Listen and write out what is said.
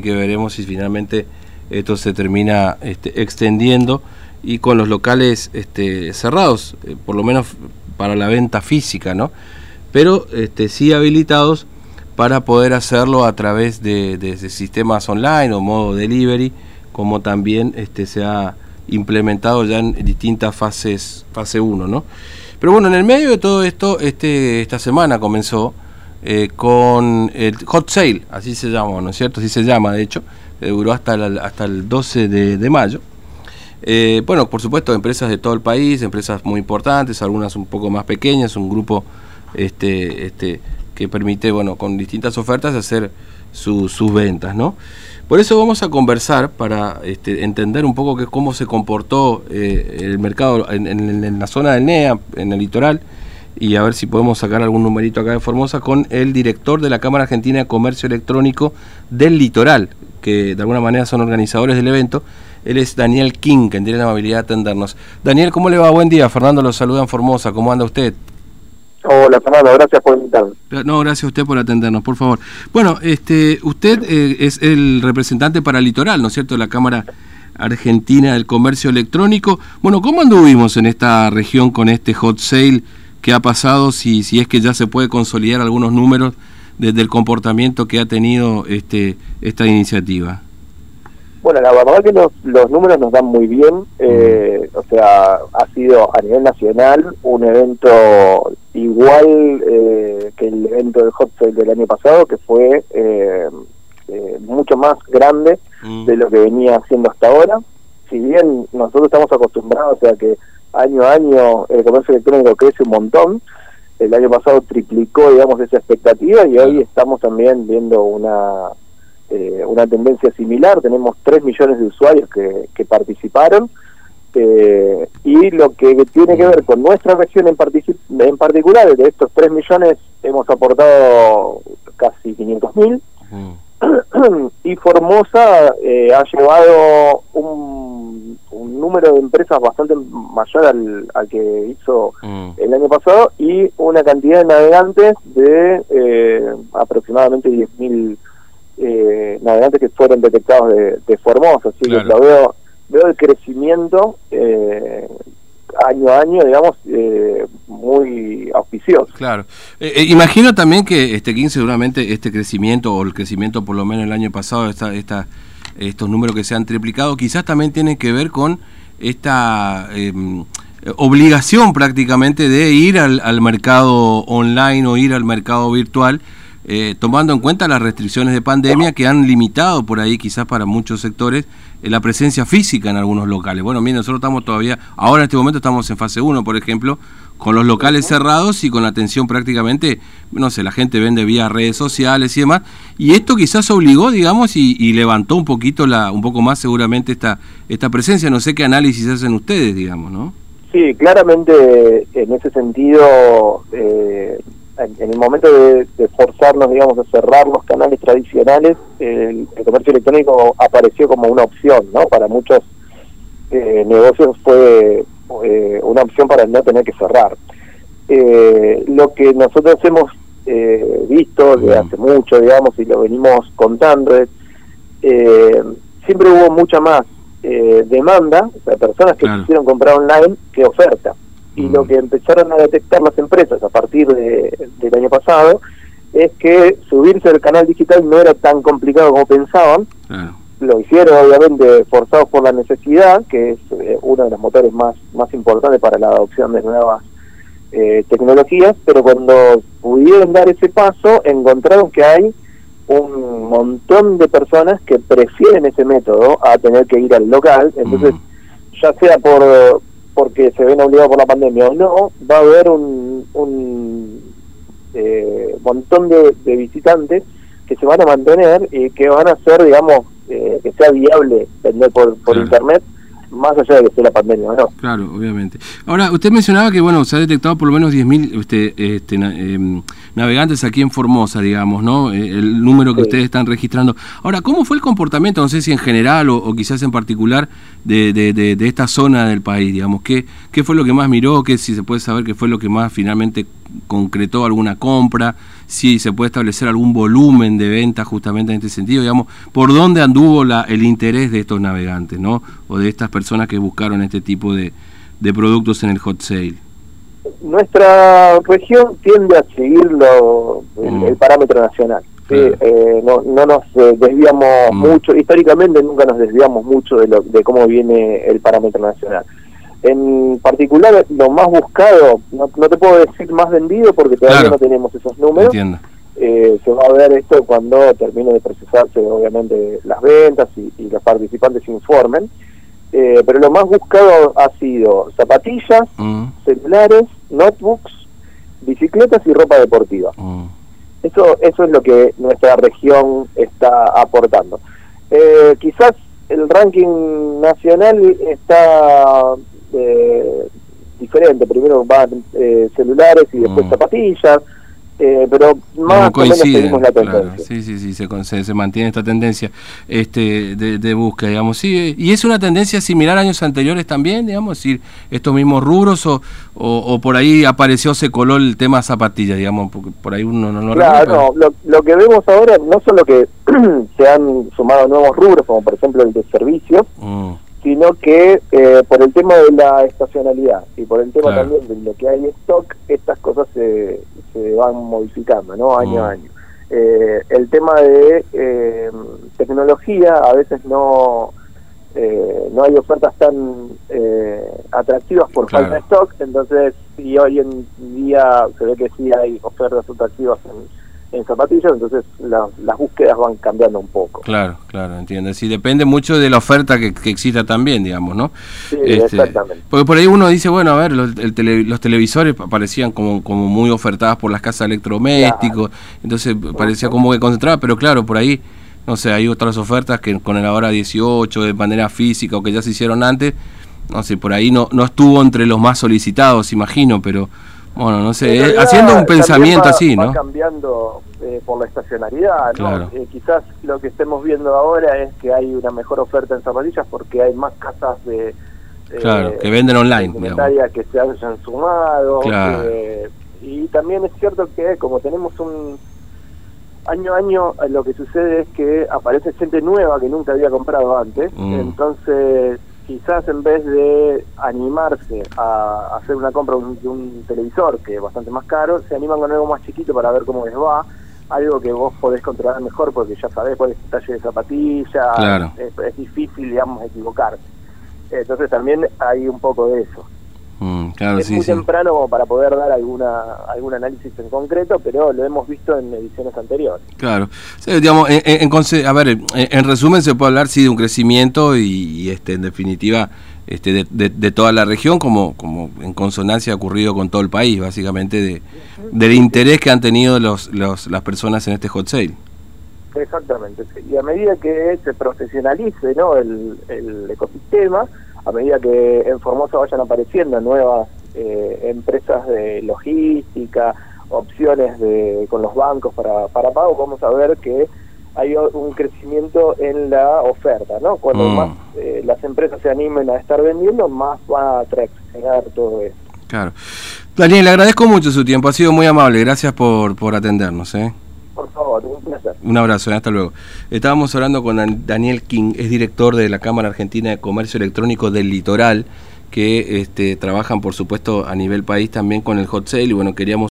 que veremos si finalmente esto se termina este, extendiendo y con los locales este, cerrados, eh, por lo menos para la venta física, ¿no? Pero este, sí habilitados para poder hacerlo a través de, sistemas online o modo delivery, como también se ha implementado ya en distintas fases, fase 1, ¿no? Pero bueno, en el medio de todo esto, esta semana comenzó eh, con el hot sale, así se llama, ¿no es cierto? Así se llama, de hecho, eh, duró hasta el, hasta el 12 de, mayo. Eh, bueno, por supuesto, empresas de todo el país, empresas muy importantes, algunas un poco más pequeñas, un grupo este, este, que permite, bueno, con distintas ofertas hacer sus ventas, ¿no? Por eso vamos a conversar para este, entender un poco que, cómo se comportó el mercado en, la zona del NEA, en el litoral, y a ver si podemos sacar algún numerito acá de Formosa con el director de la Cámara Argentina de Comercio Electrónico del Litoral, que de alguna manera son organizadores del evento. Él es Daniel King, que tiene la amabilidad de atendernos. Daniel, ¿cómo le va? Buen día. Fernando lo saluda en Formosa. ¿Cómo anda usted? Hola Fernando, gracias por invitarme. No, gracias a usted por atendernos, por favor. Bueno, este, usted eh, es el representante para el litoral, ¿no es cierto?, de la Cámara Argentina del Comercio Electrónico. Bueno, ¿cómo anduvimos en esta región con este hot sale qué ha pasado, si, si es que ya se puede consolidar algunos números desde el comportamiento que ha tenido este, esta iniciativa. Bueno, la verdad que los, los números nos dan muy bien, eh, o sea, ha sido a nivel nacional un evento igual eh, que el evento del Hot Sale del año pasado, que fue eh, mucho más grande mm. de lo que venía haciendo hasta ahora. Si bien nosotros estamos acostumbrados a que año a año el comercio electrónico crece un montón. El año pasado triplicó, digamos, esa expectativa y hoy estamos también viendo una eh, una tendencia similar. Tenemos 3 millones de usuarios que, que participaron. Eh, y lo que tiene que ver con nuestra región en, en particular, de estos 3 millones hemos aportado casi 500 mil. y Formosa eh, ha llevado número de empresas bastante mayor al, que hizo mm. el año pasado y una cantidad de navegantes de eh, aproximadamente 10.000 eh, navegantes que fueron detectados de, Formosa. Así que lo veo, veo el crecimiento eh, año a año, digamos, eh, muy auspicioso. Claro. Eh, eh, imagino también que este 15 seguramente este crecimiento, o el crecimiento por lo menos el año pasado, esta, esta, estos números que se han triplicado, quizás también tienen que ver con esta em, obligación prácticamente de ir al, al, mercado online o ir al mercado virtual. Tomando en cuenta las restricciones de pandemia que han limitado por ahí quizás para muchos sectores eh, la presencia física en algunos locales. Bueno, mire, nosotros estamos todavía, ahora en este momento estamos en fase 1, por ejemplo, con los locales cerrados y con la atención prácticamente, no sé, la gente vende vía redes sociales y demás, y esto quizás obligó, digamos, y, levantó un poquito, la, un poco más seguramente esta, esta presencia, no sé qué análisis hacen ustedes, digamos, ¿no? Sí, claramente en ese sentido eh, en, el momento de, forzarnos, digamos, a cerrar los canales tradicionales, el, comercio electrónico apareció como una opción, ¿no? Para muchos eh, negocios fue eh, una opción para no tener que cerrar. Eh, lo que nosotros hemos visto desde hace mucho, digamos, y lo venimos contando, es siempre hubo mucha más demanda, o sea, personas que quisieron comprar online que oferta y lo que empezaron a detectar las empresas a partir de, del año pasado es que subirse al canal digital no era tan complicado como pensaban. Lo hicieron obviamente forzados por la necesidad, que es eh, uno de los motores más, más importantes para la adopción de nuevas eh, tecnologías, pero cuando pudieron dar ese paso encontraron que hay un montón de personas que prefieren ese método a tener que ir al local, entonces ya sea por, porque se ven obligados por la pandemia o no, va a haber un, un eh, montón de, visitantes que se van a mantener y que van a hacer, digamos, eh, que sea viable vender por, por internet más allá de que sea la pandemia, ¿no? Claro, obviamente. Ahora, usted mencionaba que, bueno, se ha detectado por lo menos 10.000 este, este, em, navegantes aquí en Formosa, digamos, ¿no? Eh, el número que ustedes están registrando. Ahora, ¿cómo fue el comportamiento, no sé si en general o, quizás en particular, de, de, de, esta zona del país, digamos? ¿Qué, ¿Qué fue lo que más miró? ¿Qué, si se puede saber qué fue lo que más finalmente concretó alguna compra? Si se puede establecer algún volumen de venta justamente en este sentido, digamos, por dónde anduvo la, el interés de estos navegantes, ¿no? O de estas personas que buscaron este tipo de, de productos en el hot sale. Nuestra región tiende a seguir el, el, parámetro nacional. Eh, no, no nos eh, desviamos mm. mucho, históricamente nunca nos desviamos mucho de, lo, de cómo viene el parámetro nacional. En particular, lo más buscado, no, te puedo decir más vendido porque todavía no tenemos esos números. Eh, se va a ver esto cuando termine de procesarse, obviamente, las ventas y, los participantes informen. Eh, pero lo más buscado ha sido zapatillas, mm. celulares, notebooks, bicicletas y ropa deportiva. Mm. Eso, eso es lo que nuestra región está aportando. Eh, quizás el ranking nacional está eh, diferente. Primero van eh, celulares y después mm. zapatillas. Eh, pero más o menos la tendencia. Sí, sí, sí, se, se, mantiene esta tendencia este, de, de, búsqueda, digamos. Sí, y es una tendencia similar a años anteriores también, digamos, decir, estos mismos rubros o, o, por ahí apareció, se coló el tema zapatillas, digamos, porque por ahí uno no lo Claro, no, lo, que vemos ahora no solo que se han sumado nuevos rubros, como por ejemplo el de servicios, mm sino que eh, por el tema de la estacionalidad y por el tema también de lo que hay en stock, estas cosas se, se van modificando, ¿no? Año a mm. año. Eh, el tema de eh, tecnología, a veces no no hay ofertas tan atractivas por falta de stock, entonces si hoy en día se ve que sí hay ofertas atractivas en en zapatillas, entonces las búsquedas van cambiando un poco. Claro, claro, entiendo. Sí, depende mucho de la oferta que, exista también, digamos, ¿no? Sí, este, exactamente. Porque por ahí uno dice, bueno, a ver, los, televisores parecían como, como muy ofertadas por las casas electrodomésticos, entonces parecía como que concentraba, pero claro, por ahí, no sé, hay otras ofertas que con el ahora 18 de manera física o que ya se hicieron antes, no sé, por ahí no, no estuvo entre los más solicitados, imagino, pero bueno, no sé, eh, haciendo un pensamiento así, ¿no? Va cambiando eh, por la estacionalidad, ¿no? Eh, quizás lo que estemos viendo ahora es que hay una mejor oferta en zapatillas porque hay más casas de... claro, que venden online. Que se hayan sumado. y también es cierto que como tenemos un... Año a año lo que sucede es que aparece gente nueva que nunca había comprado antes, mm. entonces quizás en vez de animarse a hacer una compra de un, televisor, que es bastante más caro, se animan con algo más chiquito para ver cómo les va, algo que vos podés controlar mejor porque ya sabés cuál es el talle de zapatilla, es, difícil, digamos, equivocarse. Entonces también hay un poco de eso. Es muy temprano como para poder dar alguna algún análisis en concreto, pero lo hemos visto en ediciones anteriores. Claro. digamos, en, a ver, en, resumen se puede hablar sí de un crecimiento y, este en definitiva este de, toda la región como como en consonancia ha ocurrido con todo el país, básicamente de del interés que han tenido los, los las personas en este hot sale. Exactamente. Y a medida que se profesionalice, ¿no? el, el ecosistema a medida que en Formosa vayan apareciendo nuevas eh, empresas de logística, opciones de, con los bancos para, para pago, vamos a ver que hay un crecimiento en la oferta, ¿no? Cuando mm. más eh, las empresas se animen a estar vendiendo, más va a traccionar todo esto. Claro. Daniel, le agradezco mucho su tiempo, ha sido muy amable, gracias por, por atendernos. ¿eh? Un. Un abrazo, hasta luego. Estábamos hablando con Daniel King, es director de la Cámara Argentina de Comercio Electrónico del Litoral, que este, trabajan por supuesto a nivel país también con el hot sale y bueno, queríamos